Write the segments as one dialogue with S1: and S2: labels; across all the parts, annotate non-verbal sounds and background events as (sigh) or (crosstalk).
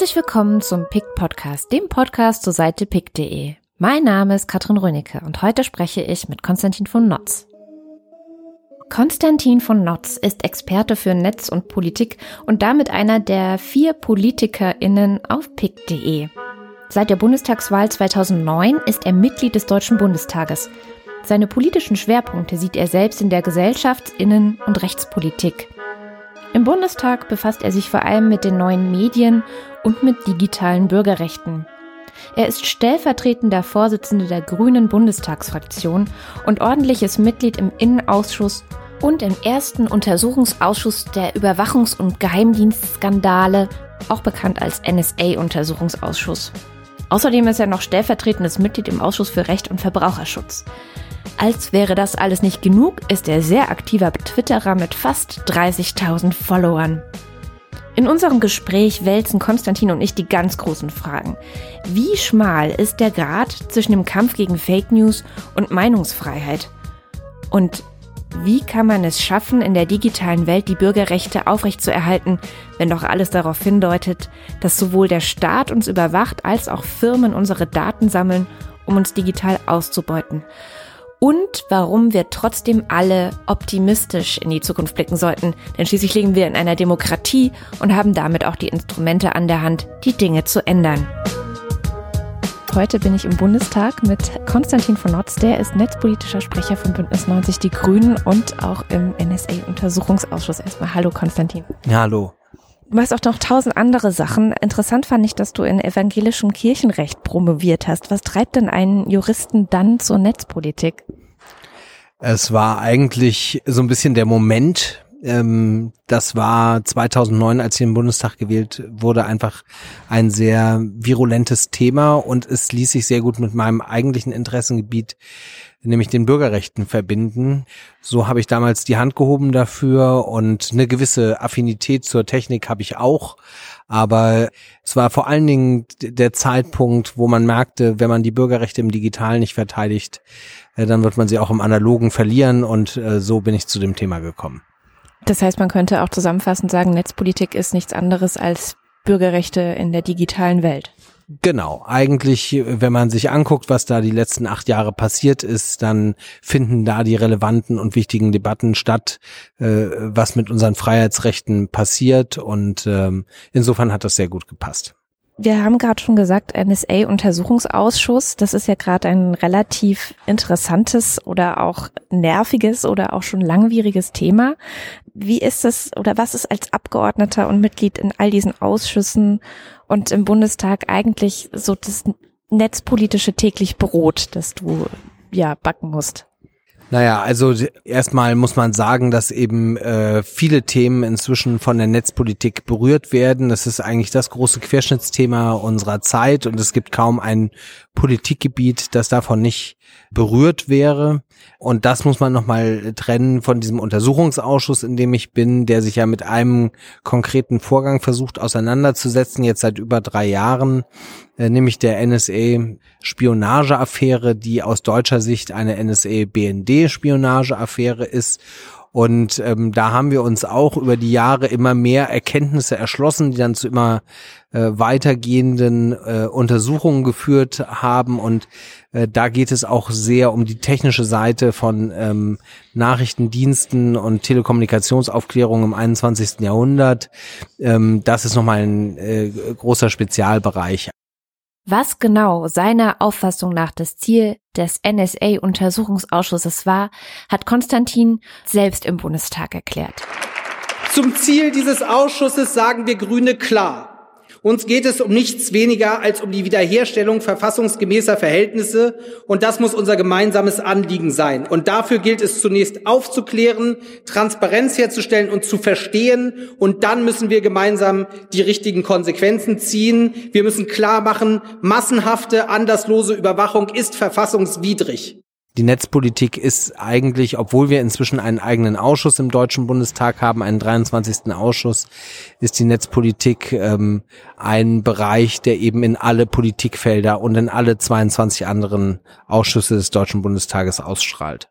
S1: Herzlich willkommen zum PIC Podcast, dem Podcast zur Seite pic.de. Mein Name ist Katrin Rönecke und heute spreche ich mit Konstantin von Notz. Konstantin von Notz ist Experte für Netz und Politik und damit einer der vier PolitikerInnen auf pic.de. Seit der Bundestagswahl 2009 ist er Mitglied des Deutschen Bundestages. Seine politischen Schwerpunkte sieht er selbst in der Gesellschafts-, Innen- und Rechtspolitik. Im Bundestag befasst er sich vor allem mit den neuen Medien und mit digitalen Bürgerrechten. Er ist stellvertretender Vorsitzender der Grünen Bundestagsfraktion und ordentliches Mitglied im Innenausschuss und im ersten Untersuchungsausschuss der Überwachungs- und Geheimdienstskandale, auch bekannt als NSA-Untersuchungsausschuss. Außerdem ist er noch stellvertretendes Mitglied im Ausschuss für Recht und Verbraucherschutz. Als wäre das alles nicht genug, ist er sehr aktiver Twitterer mit fast 30.000 Followern. In unserem Gespräch wälzen Konstantin und ich die ganz großen Fragen. Wie schmal ist der Grad zwischen dem Kampf gegen Fake News und Meinungsfreiheit? Und wie kann man es schaffen, in der digitalen Welt die Bürgerrechte aufrechtzuerhalten, wenn doch alles darauf hindeutet, dass sowohl der Staat uns überwacht als auch Firmen unsere Daten sammeln, um uns digital auszubeuten? Und warum wir trotzdem alle optimistisch in die Zukunft blicken sollten. Denn schließlich leben wir in einer Demokratie und haben damit auch die Instrumente an der Hand, die Dinge zu ändern. Heute bin ich im Bundestag mit Konstantin von Notz, der ist netzpolitischer Sprecher von Bündnis 90 Die Grünen und auch im NSA-Untersuchungsausschuss. Erstmal hallo Konstantin.
S2: Ja, hallo.
S1: Du machst auch noch tausend andere Sachen. Interessant fand ich, dass du in evangelischem Kirchenrecht promoviert hast. Was treibt denn einen Juristen dann zur Netzpolitik?
S2: Es war eigentlich so ein bisschen der Moment, ähm, das war 2009, als ich im Bundestag gewählt wurde, einfach ein sehr virulentes Thema und es ließ sich sehr gut mit meinem eigentlichen Interessengebiet nämlich den Bürgerrechten verbinden. So habe ich damals die Hand gehoben dafür und eine gewisse Affinität zur Technik habe ich auch. Aber es war vor allen Dingen der Zeitpunkt, wo man merkte, wenn man die Bürgerrechte im Digitalen nicht verteidigt, äh, dann wird man sie auch im Analogen verlieren und äh, so bin ich zu dem Thema gekommen.
S1: Das heißt, man könnte auch zusammenfassend sagen, Netzpolitik ist nichts anderes als Bürgerrechte in der digitalen Welt.
S2: Genau, eigentlich, wenn man sich anguckt, was da die letzten acht Jahre passiert ist, dann finden da die relevanten und wichtigen Debatten statt, äh, was mit unseren Freiheitsrechten passiert und ähm, insofern hat das sehr gut gepasst.
S1: Wir haben gerade schon gesagt, NSA-Untersuchungsausschuss, das ist ja gerade ein relativ interessantes oder auch nerviges oder auch schon langwieriges Thema. Wie ist es oder was ist als Abgeordneter und Mitglied in all diesen Ausschüssen und im Bundestag eigentlich so das netzpolitische täglich Brot, das du ja backen musst?
S2: Naja, also erstmal muss man sagen, dass eben äh, viele Themen inzwischen von der Netzpolitik berührt werden. Das ist eigentlich das große Querschnittsthema unserer Zeit und es gibt kaum ein Politikgebiet, das davon nicht berührt wäre. Und das muss man nochmal trennen von diesem Untersuchungsausschuss, in dem ich bin, der sich ja mit einem konkreten Vorgang versucht auseinanderzusetzen, jetzt seit über drei Jahren, nämlich der NSA-Spionageaffäre, die aus deutscher Sicht eine NSA-BND-Spionageaffäre ist und ähm, da haben wir uns auch über die Jahre immer mehr Erkenntnisse erschlossen, die dann zu immer äh, weitergehenden äh, Untersuchungen geführt haben. Und äh, da geht es auch sehr um die technische Seite von ähm, Nachrichtendiensten und Telekommunikationsaufklärung im 21. Jahrhundert. Ähm, das ist nochmal ein äh, großer Spezialbereich.
S1: Was genau seiner Auffassung nach das Ziel des NSA-Untersuchungsausschusses war, hat Konstantin selbst im Bundestag erklärt.
S3: Zum Ziel dieses Ausschusses sagen wir Grüne klar. Uns geht es um nichts weniger als um die Wiederherstellung verfassungsgemäßer Verhältnisse und das muss unser gemeinsames Anliegen sein. Und dafür gilt es zunächst aufzuklären, Transparenz herzustellen und zu verstehen und dann müssen wir gemeinsam die richtigen Konsequenzen ziehen. Wir müssen klar machen, massenhafte, anderslose Überwachung ist verfassungswidrig.
S2: Die Netzpolitik ist eigentlich, obwohl wir inzwischen einen eigenen Ausschuss im Deutschen Bundestag haben, einen 23. Ausschuss, ist die Netzpolitik ähm, ein Bereich, der eben in alle Politikfelder und in alle 22 anderen Ausschüsse des Deutschen Bundestages ausstrahlt.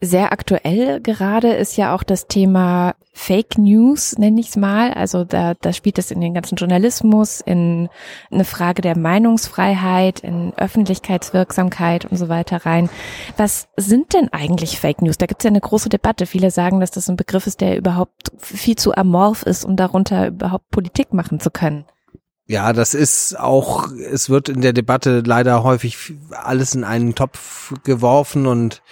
S1: Sehr aktuell gerade ist ja auch das Thema Fake News, nenne ich es mal. Also da, da spielt es in den ganzen Journalismus, in eine Frage der Meinungsfreiheit, in Öffentlichkeitswirksamkeit und so weiter rein. Was sind denn eigentlich Fake News? Da gibt es ja eine große Debatte. Viele sagen, dass das ein Begriff ist, der überhaupt viel zu amorph ist, um darunter überhaupt Politik machen zu können.
S2: Ja, das ist auch, es wird in der Debatte leider häufig alles in einen Topf geworfen und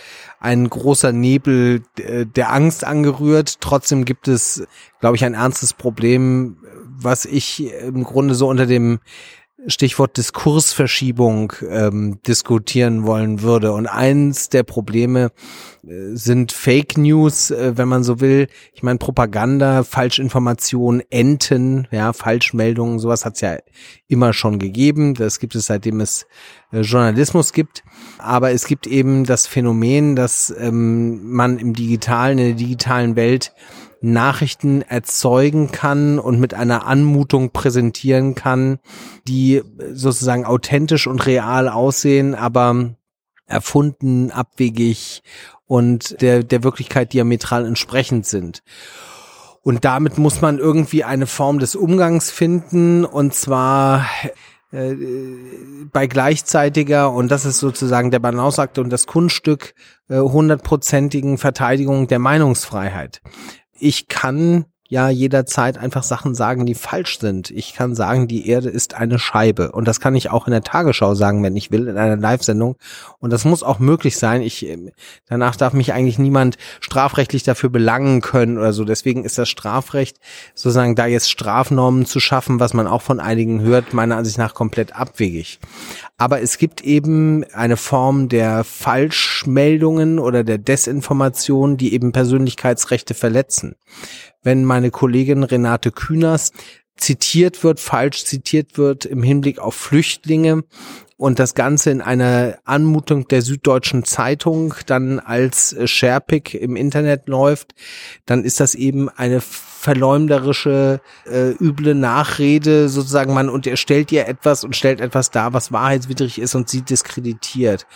S2: ein großer Nebel äh, der Angst angerührt. Trotzdem gibt es, glaube ich, ein ernstes Problem, was ich im Grunde so unter dem Stichwort Diskursverschiebung ähm, diskutieren wollen würde. Und eins der Probleme äh, sind Fake News, äh, wenn man so will. Ich meine Propaganda, Falschinformation, Enten, ja, Falschmeldungen, sowas hat es ja immer schon gegeben. Das gibt es seitdem es äh, Journalismus gibt. Aber es gibt eben das Phänomen, dass ähm, man im digitalen, in der digitalen Welt Nachrichten erzeugen kann und mit einer Anmutung präsentieren kann, die sozusagen authentisch und real aussehen, aber erfunden, abwegig und der, der Wirklichkeit diametral entsprechend sind. Und damit muss man irgendwie eine Form des Umgangs finden und zwar äh, bei gleichzeitiger, und das ist sozusagen der Balanceakt und das Kunststück, äh, hundertprozentigen Verteidigung der Meinungsfreiheit ich kann ja jederzeit einfach Sachen sagen, die falsch sind. Ich kann sagen, die Erde ist eine Scheibe. Und das kann ich auch in der Tagesschau sagen, wenn ich will, in einer Live-Sendung. Und das muss auch möglich sein. Ich, ähm, danach darf mich eigentlich niemand strafrechtlich dafür belangen können oder so. Deswegen ist das Strafrecht sozusagen da jetzt Strafnormen zu schaffen, was man auch von einigen hört, meiner Ansicht nach komplett abwegig. Aber es gibt eben eine Form der Falschmeldungen oder der Desinformation, die eben Persönlichkeitsrechte verletzen. Wenn meine Kollegin Renate Kühners zitiert wird, falsch zitiert wird im Hinblick auf Flüchtlinge und das Ganze in einer Anmutung der Süddeutschen Zeitung dann als Sherpick im Internet läuft, dann ist das eben eine verleumderische, äh, üble Nachrede sozusagen. Man und er stellt ihr etwas und stellt etwas dar, was wahrheitswidrig ist und sie diskreditiert.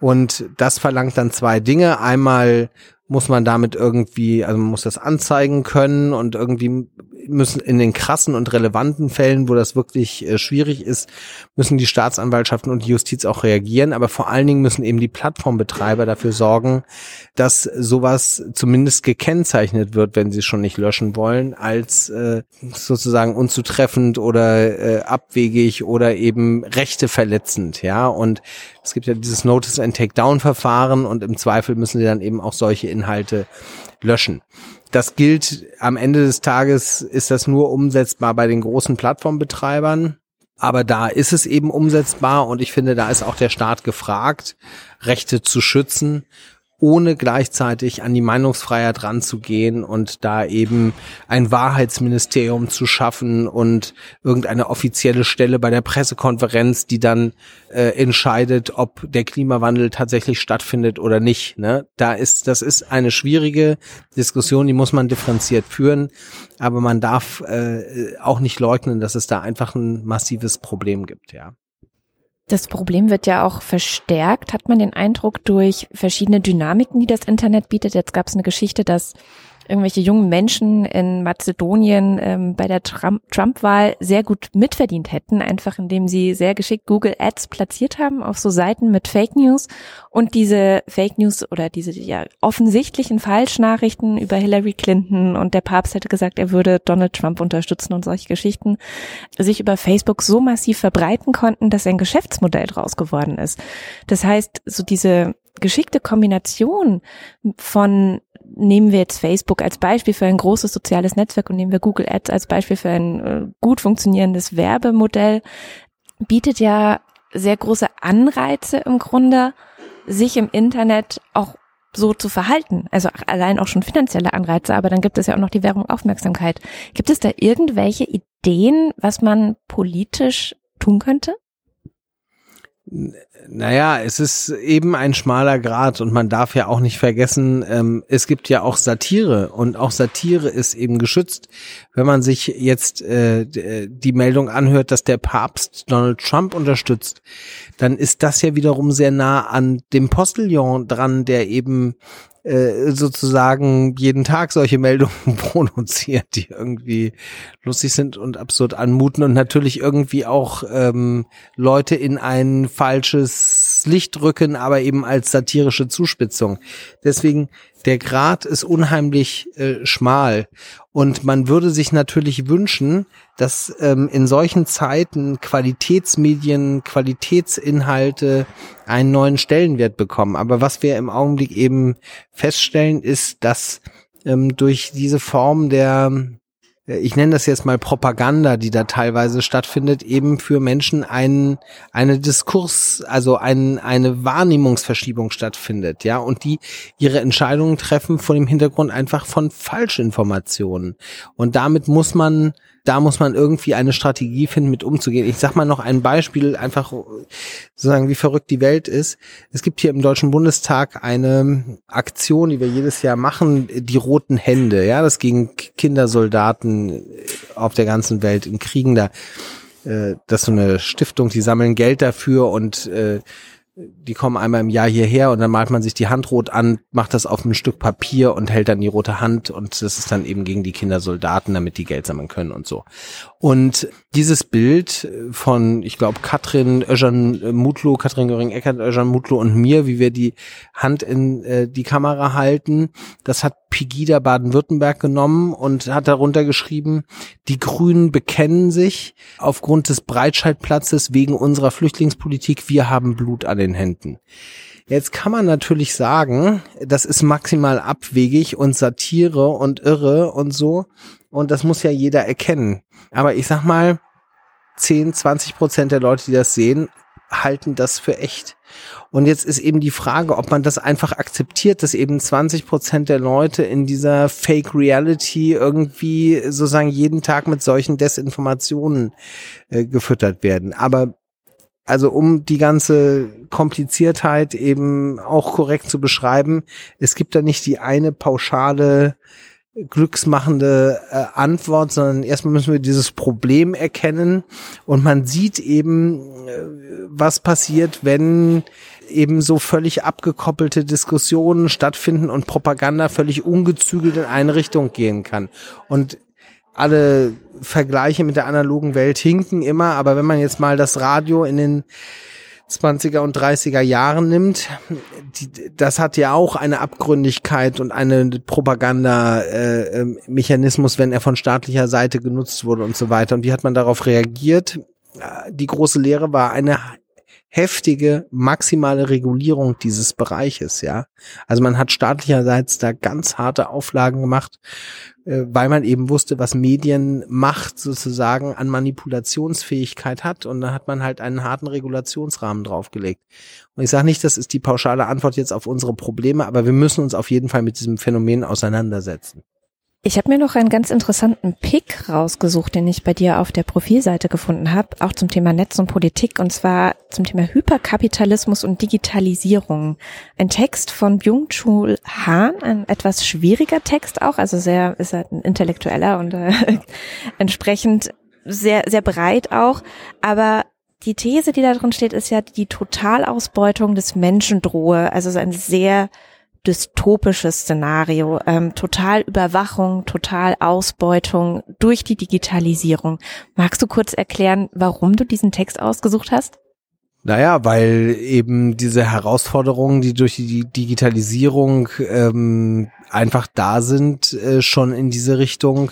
S2: Und das verlangt dann zwei Dinge. Einmal muss man damit irgendwie, also man muss das anzeigen können und irgendwie müssen in den krassen und relevanten Fällen, wo das wirklich äh, schwierig ist, müssen die Staatsanwaltschaften und die Justiz auch reagieren. Aber vor allen Dingen müssen eben die Plattformbetreiber dafür sorgen, dass sowas zumindest gekennzeichnet wird, wenn sie es schon nicht löschen wollen, als äh, sozusagen unzutreffend oder äh, abwegig oder eben Rechte verletzend. Ja, und es gibt ja dieses Notice and Takedown Verfahren und im Zweifel müssen sie dann eben auch solche Inhalte löschen. Das gilt am Ende des Tages, ist das nur umsetzbar bei den großen Plattformbetreibern. Aber da ist es eben umsetzbar und ich finde, da ist auch der Staat gefragt, Rechte zu schützen ohne gleichzeitig an die Meinungsfreiheit ranzugehen und da eben ein Wahrheitsministerium zu schaffen und irgendeine offizielle Stelle bei der Pressekonferenz, die dann äh, entscheidet, ob der Klimawandel tatsächlich stattfindet oder nicht. Ne? Da ist, das ist eine schwierige Diskussion, die muss man differenziert führen, aber man darf äh, auch nicht leugnen, dass es da einfach ein massives Problem gibt, ja.
S1: Das Problem wird ja auch verstärkt, hat man den Eindruck, durch verschiedene Dynamiken, die das Internet bietet. Jetzt gab es eine Geschichte, dass irgendwelche jungen Menschen in Mazedonien ähm, bei der Trump-Wahl sehr gut mitverdient hätten, einfach indem sie sehr geschickt Google Ads platziert haben auf so Seiten mit Fake News und diese Fake News oder diese ja offensichtlichen Falschnachrichten über Hillary Clinton und der Papst hätte gesagt, er würde Donald Trump unterstützen und solche Geschichten sich über Facebook so massiv verbreiten konnten, dass ein Geschäftsmodell draus geworden ist. Das heißt, so diese geschickte Kombination von nehmen wir jetzt Facebook als Beispiel für ein großes soziales Netzwerk und nehmen wir Google Ads als Beispiel für ein äh, gut funktionierendes Werbemodell, bietet ja sehr große Anreize im Grunde, sich im Internet auch so zu verhalten. Also allein auch schon finanzielle Anreize, aber dann gibt es ja auch noch die Währung Aufmerksamkeit. Gibt es da irgendwelche Ideen, was man politisch tun könnte?
S2: Naja, es ist eben ein schmaler Grad und man darf ja auch nicht vergessen, ähm, es gibt ja auch Satire und auch Satire ist eben geschützt. Wenn man sich jetzt äh, die Meldung anhört, dass der Papst Donald Trump unterstützt, dann ist das ja wiederum sehr nah an dem Postillon dran, der eben äh, sozusagen jeden Tag solche Meldungen (laughs) produziert, die irgendwie lustig sind und absurd anmuten und natürlich irgendwie auch ähm, Leute in ein falsches Licht rücken, aber eben als satirische Zuspitzung. Deswegen der Grad ist unheimlich äh, schmal und man würde sich natürlich wünschen, dass ähm, in solchen Zeiten Qualitätsmedien, Qualitätsinhalte einen neuen Stellenwert bekommen. Aber was wir im Augenblick eben feststellen, ist, dass ähm, durch diese Form der ich nenne das jetzt mal Propaganda, die da teilweise stattfindet, eben für Menschen ein, eine Diskurs, also ein, eine Wahrnehmungsverschiebung stattfindet, ja, und die ihre Entscheidungen treffen vor dem Hintergrund einfach von Falschinformationen. Und damit muss man da muss man irgendwie eine Strategie finden, mit umzugehen. Ich sag mal noch ein Beispiel, einfach sozusagen, wie verrückt die Welt ist. Es gibt hier im Deutschen Bundestag eine Aktion, die wir jedes Jahr machen, die roten Hände. Ja, das gegen Kindersoldaten auf der ganzen Welt in Kriegen da. Äh, das ist so eine Stiftung, die sammeln Geld dafür und äh, die kommen einmal im Jahr hierher und dann malt man sich die Hand rot an, macht das auf ein Stück Papier und hält dann die rote Hand und das ist dann eben gegen die Kindersoldaten, damit die Geld sammeln können und so. Und dieses Bild von, ich glaube, Katrin Özcan Mutlu, Katrin Göring-Eckert, Özcan Mutlu und mir, wie wir die Hand in äh, die Kamera halten, das hat Pegida Baden-Württemberg genommen und hat darunter geschrieben, die Grünen bekennen sich aufgrund des Breitscheidplatzes wegen unserer Flüchtlingspolitik, wir haben Blut an den Händen. Jetzt kann man natürlich sagen, das ist maximal abwegig und Satire und irre und so. Und das muss ja jeder erkennen. Aber ich sag mal, 10, 20 Prozent der Leute, die das sehen, halten das für echt. Und jetzt ist eben die Frage, ob man das einfach akzeptiert, dass eben 20 Prozent der Leute in dieser Fake Reality irgendwie sozusagen jeden Tag mit solchen Desinformationen äh, gefüttert werden. Aber also um die ganze Kompliziertheit eben auch korrekt zu beschreiben, es gibt da nicht die eine pauschale glücksmachende äh, Antwort, sondern erstmal müssen wir dieses Problem erkennen und man sieht eben, äh, was passiert, wenn eben so völlig abgekoppelte Diskussionen stattfinden und Propaganda völlig ungezügelt in eine Richtung gehen kann. Und alle Vergleiche mit der analogen Welt hinken immer, aber wenn man jetzt mal das Radio in den 20er und 30er Jahren nimmt, die, das hat ja auch eine Abgründigkeit und eine Propaganda-Mechanismus, äh, wenn er von staatlicher Seite genutzt wurde und so weiter. Und wie hat man darauf reagiert? Die große Lehre war eine heftige maximale Regulierung dieses Bereiches, ja. Also man hat staatlicherseits da ganz harte Auflagen gemacht, äh, weil man eben wusste, was Medienmacht sozusagen an Manipulationsfähigkeit hat und da hat man halt einen harten Regulationsrahmen draufgelegt. Und ich sage nicht, das ist die pauschale Antwort jetzt auf unsere Probleme, aber wir müssen uns auf jeden Fall mit diesem Phänomen auseinandersetzen.
S1: Ich habe mir noch einen ganz interessanten Pick rausgesucht, den ich bei dir auf der Profilseite gefunden habe, auch zum Thema Netz und Politik, und zwar zum Thema Hyperkapitalismus und Digitalisierung. Ein Text von Byung-Chul Han, ein etwas schwieriger Text auch, also sehr, ist halt ein intellektueller und äh, (laughs) entsprechend sehr, sehr breit auch, aber die These, die da drin steht, ist ja die Totalausbeutung des Menschen drohe, also so ein sehr dystopisches Szenario, ähm, total Überwachung, total Ausbeutung durch die Digitalisierung. Magst du kurz erklären, warum du diesen Text ausgesucht hast?
S2: Naja, weil eben diese Herausforderungen, die durch die Digitalisierung ähm, einfach da sind, äh, schon in diese Richtung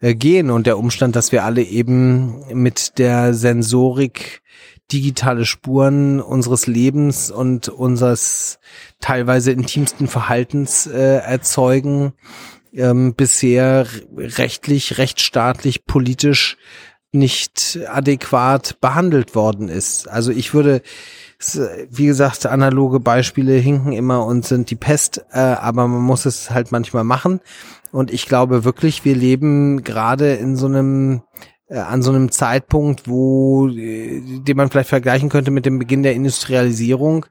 S2: äh, gehen und der Umstand, dass wir alle eben mit der Sensorik digitale Spuren unseres Lebens und unseres teilweise intimsten Verhaltens äh, erzeugen, ähm, bisher rechtlich, rechtsstaatlich, politisch nicht adäquat behandelt worden ist. Also ich würde, wie gesagt, analoge Beispiele hinken immer und sind die Pest, äh, aber man muss es halt manchmal machen. Und ich glaube wirklich, wir leben gerade in so einem an so einem Zeitpunkt, wo, äh, den man vielleicht vergleichen könnte mit dem Beginn der Industrialisierung,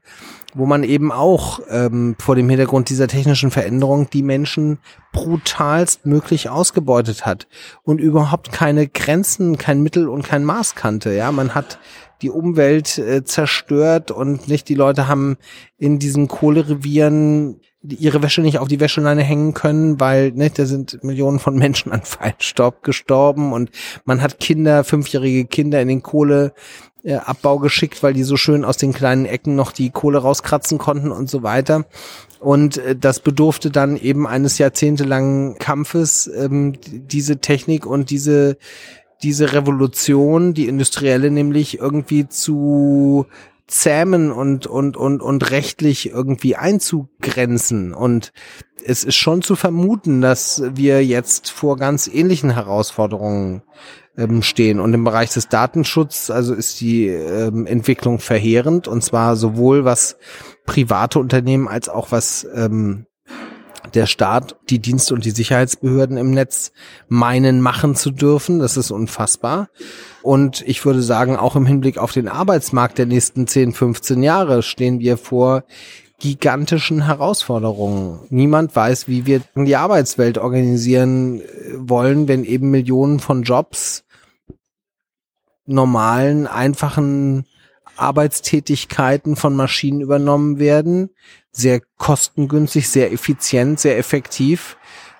S2: wo man eben auch ähm, vor dem Hintergrund dieser technischen Veränderung die Menschen brutalst möglich ausgebeutet hat und überhaupt keine Grenzen, kein Mittel und kein Maß kannte. Ja, man hat die Umwelt äh, zerstört und nicht die Leute haben in diesen Kohlerevieren ihre Wäsche nicht auf die Wäscheleine hängen können, weil ne, da sind Millionen von Menschen an Feinstaub gestorben und man hat Kinder, fünfjährige Kinder in den Kohleabbau geschickt, weil die so schön aus den kleinen Ecken noch die Kohle rauskratzen konnten und so weiter. Und äh, das bedurfte dann eben eines jahrzehntelangen Kampfes, ähm, diese Technik und diese diese Revolution, die industrielle nämlich irgendwie zu zähmen und, und, und, und rechtlich irgendwie einzugrenzen. Und es ist schon zu vermuten, dass wir jetzt vor ganz ähnlichen Herausforderungen ähm, stehen. Und im Bereich des Datenschutzes, also ist die ähm, Entwicklung verheerend. Und zwar sowohl was private Unternehmen als auch was ähm, der Staat, die Dienste und die Sicherheitsbehörden im Netz meinen, machen zu dürfen. Das ist unfassbar. Und ich würde sagen, auch im Hinblick auf den Arbeitsmarkt der nächsten 10, 15 Jahre stehen wir vor gigantischen Herausforderungen. Niemand weiß, wie wir die Arbeitswelt organisieren äh, wollen, wenn eben Millionen von Jobs normalen, einfachen Arbeitstätigkeiten von Maschinen übernommen werden. Sehr kostengünstig, sehr effizient, sehr effektiv.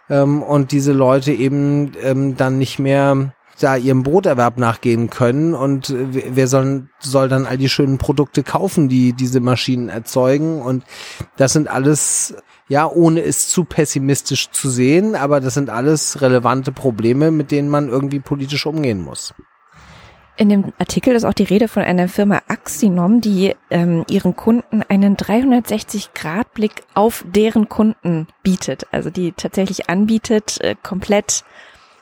S2: Ähm, und diese Leute eben ähm, dann nicht mehr da ihrem Broterwerb nachgehen können und wer soll, soll dann all die schönen Produkte kaufen, die diese Maschinen erzeugen und das sind alles ja, ohne es zu pessimistisch zu sehen, aber das sind alles relevante Probleme, mit denen man irgendwie politisch umgehen muss.
S1: In dem Artikel ist auch die Rede von einer Firma Axinom, die ähm, ihren Kunden einen 360-Grad-Blick auf deren Kunden bietet. Also die tatsächlich anbietet, äh, komplett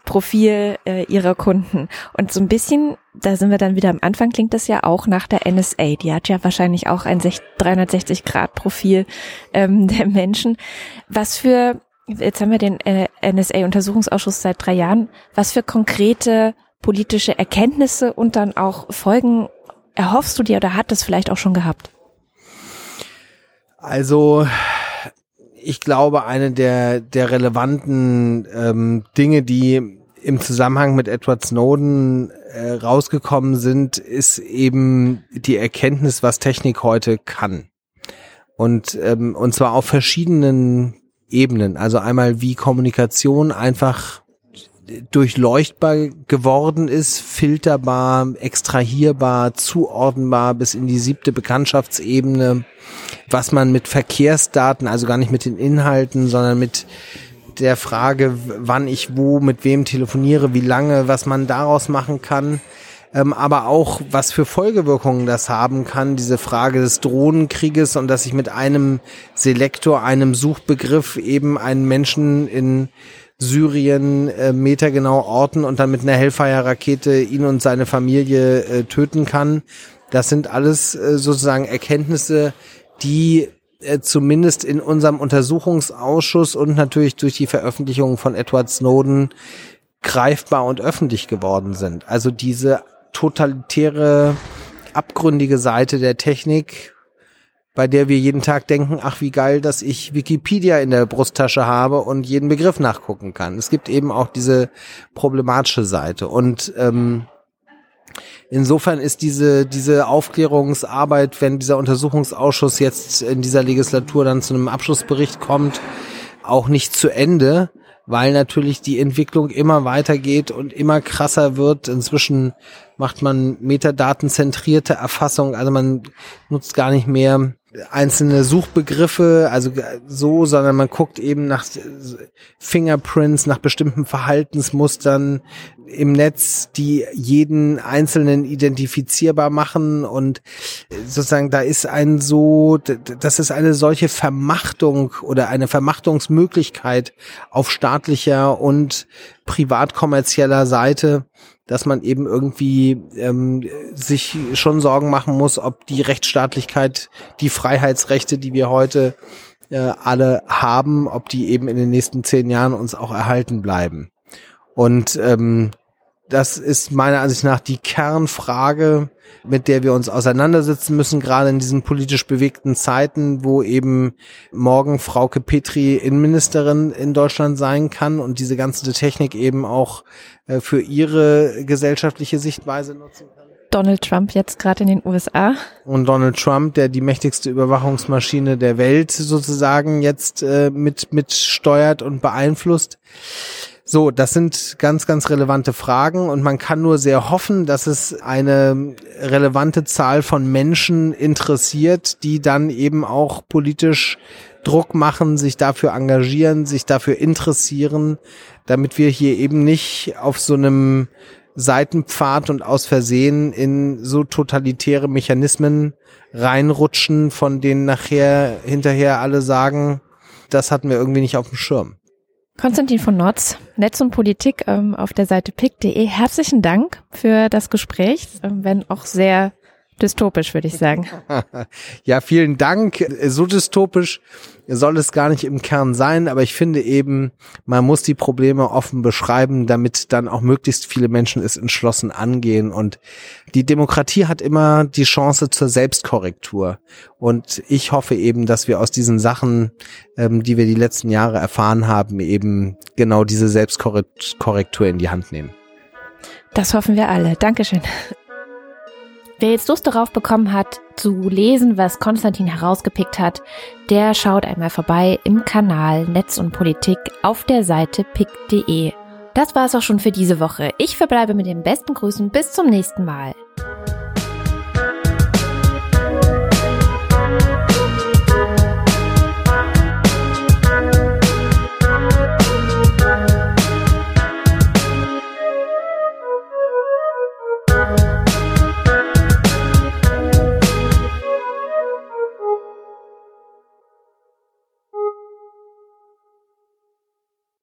S1: Profil äh, ihrer Kunden. Und so ein bisschen, da sind wir dann wieder am Anfang, klingt das ja auch nach der NSA. Die hat ja wahrscheinlich auch ein 360-Grad-Profil ähm, (laughs) der Menschen. Was für, jetzt haben wir den äh, NSA-Untersuchungsausschuss seit drei Jahren, was für konkrete politische Erkenntnisse und dann auch Folgen erhoffst du dir oder hat es vielleicht auch schon gehabt?
S2: Also ich glaube, eine der, der relevanten ähm, Dinge, die im Zusammenhang mit Edward Snowden äh, rausgekommen sind, ist eben die Erkenntnis, was Technik heute kann. Und, ähm, und zwar auf verschiedenen Ebenen. Also einmal, wie Kommunikation einfach durchleuchtbar geworden ist, filterbar, extrahierbar, zuordnenbar bis in die siebte Bekanntschaftsebene, was man mit Verkehrsdaten, also gar nicht mit den Inhalten, sondern mit der Frage, wann ich wo, mit wem telefoniere, wie lange, was man daraus machen kann, ähm, aber auch was für Folgewirkungen das haben kann, diese Frage des Drohnenkrieges und dass ich mit einem Selektor, einem Suchbegriff eben einen Menschen in Syrien äh, metergenau orten und dann mit einer Hellfire-Rakete ihn und seine Familie äh, töten kann. Das sind alles äh, sozusagen Erkenntnisse, die äh, zumindest in unserem Untersuchungsausschuss und natürlich durch die Veröffentlichung von Edward Snowden greifbar und öffentlich geworden sind. Also diese totalitäre, abgründige Seite der Technik, bei der wir jeden Tag denken, ach wie geil, dass ich Wikipedia in der Brusttasche habe und jeden Begriff nachgucken kann. Es gibt eben auch diese problematische Seite. Und ähm, insofern ist diese, diese Aufklärungsarbeit, wenn dieser Untersuchungsausschuss jetzt in dieser Legislatur dann zu einem Abschlussbericht kommt, auch nicht zu Ende, weil natürlich die Entwicklung immer weitergeht und immer krasser wird. Inzwischen macht man metadatenzentrierte Erfassung, also man nutzt gar nicht mehr einzelne Suchbegriffe, also so, sondern man guckt eben nach Fingerprints, nach bestimmten Verhaltensmustern im Netz, die jeden Einzelnen identifizierbar machen und sozusagen da ist ein so, das ist eine solche Vermachtung oder eine Vermachtungsmöglichkeit auf staatlicher und privatkommerzieller Seite, dass man eben irgendwie ähm, sich schon Sorgen machen muss, ob die Rechtsstaatlichkeit, die Freiheitsrechte, die wir heute äh, alle haben, ob die eben in den nächsten zehn Jahren uns auch erhalten bleiben. Und ähm, das ist meiner Ansicht nach die Kernfrage, mit der wir uns auseinandersetzen müssen, gerade in diesen politisch bewegten Zeiten, wo eben morgen Frauke Petri Innenministerin in Deutschland sein kann und diese ganze Technik eben auch äh, für ihre gesellschaftliche Sichtweise nutzen kann?
S1: Donald Trump jetzt gerade in den USA.
S2: Und Donald Trump, der die mächtigste Überwachungsmaschine der Welt sozusagen jetzt äh, mit, mit steuert und beeinflusst. So, das sind ganz, ganz relevante Fragen und man kann nur sehr hoffen, dass es eine relevante Zahl von Menschen interessiert, die dann eben auch politisch Druck machen, sich dafür engagieren, sich dafür interessieren, damit wir hier eben nicht auf so einem Seitenpfad und aus Versehen in so totalitäre Mechanismen reinrutschen, von denen nachher hinterher alle sagen, das hatten wir irgendwie nicht auf dem Schirm.
S1: Konstantin von Notz, Netz und Politik ähm, auf der Seite pick.de. Herzlichen Dank für das Gespräch, ähm, wenn auch sehr dystopisch, würde ich sagen. (laughs)
S2: ja, vielen Dank. So dystopisch soll es gar nicht im Kern sein, aber ich finde eben, man muss die Probleme offen beschreiben, damit dann auch möglichst viele Menschen es entschlossen angehen. Und die Demokratie hat immer die Chance zur Selbstkorrektur. Und ich hoffe eben, dass wir aus diesen Sachen, ähm, die wir die letzten Jahre erfahren haben, eben genau diese Selbstkorrektur in die Hand nehmen.
S1: Das hoffen wir alle. Dankeschön. Wer jetzt Lust darauf bekommen hat, zu lesen, was Konstantin herausgepickt hat, der schaut einmal vorbei im Kanal Netz und Politik auf der Seite pick.de. Das war es auch schon für diese Woche. Ich verbleibe mit den besten Grüßen. Bis zum nächsten Mal.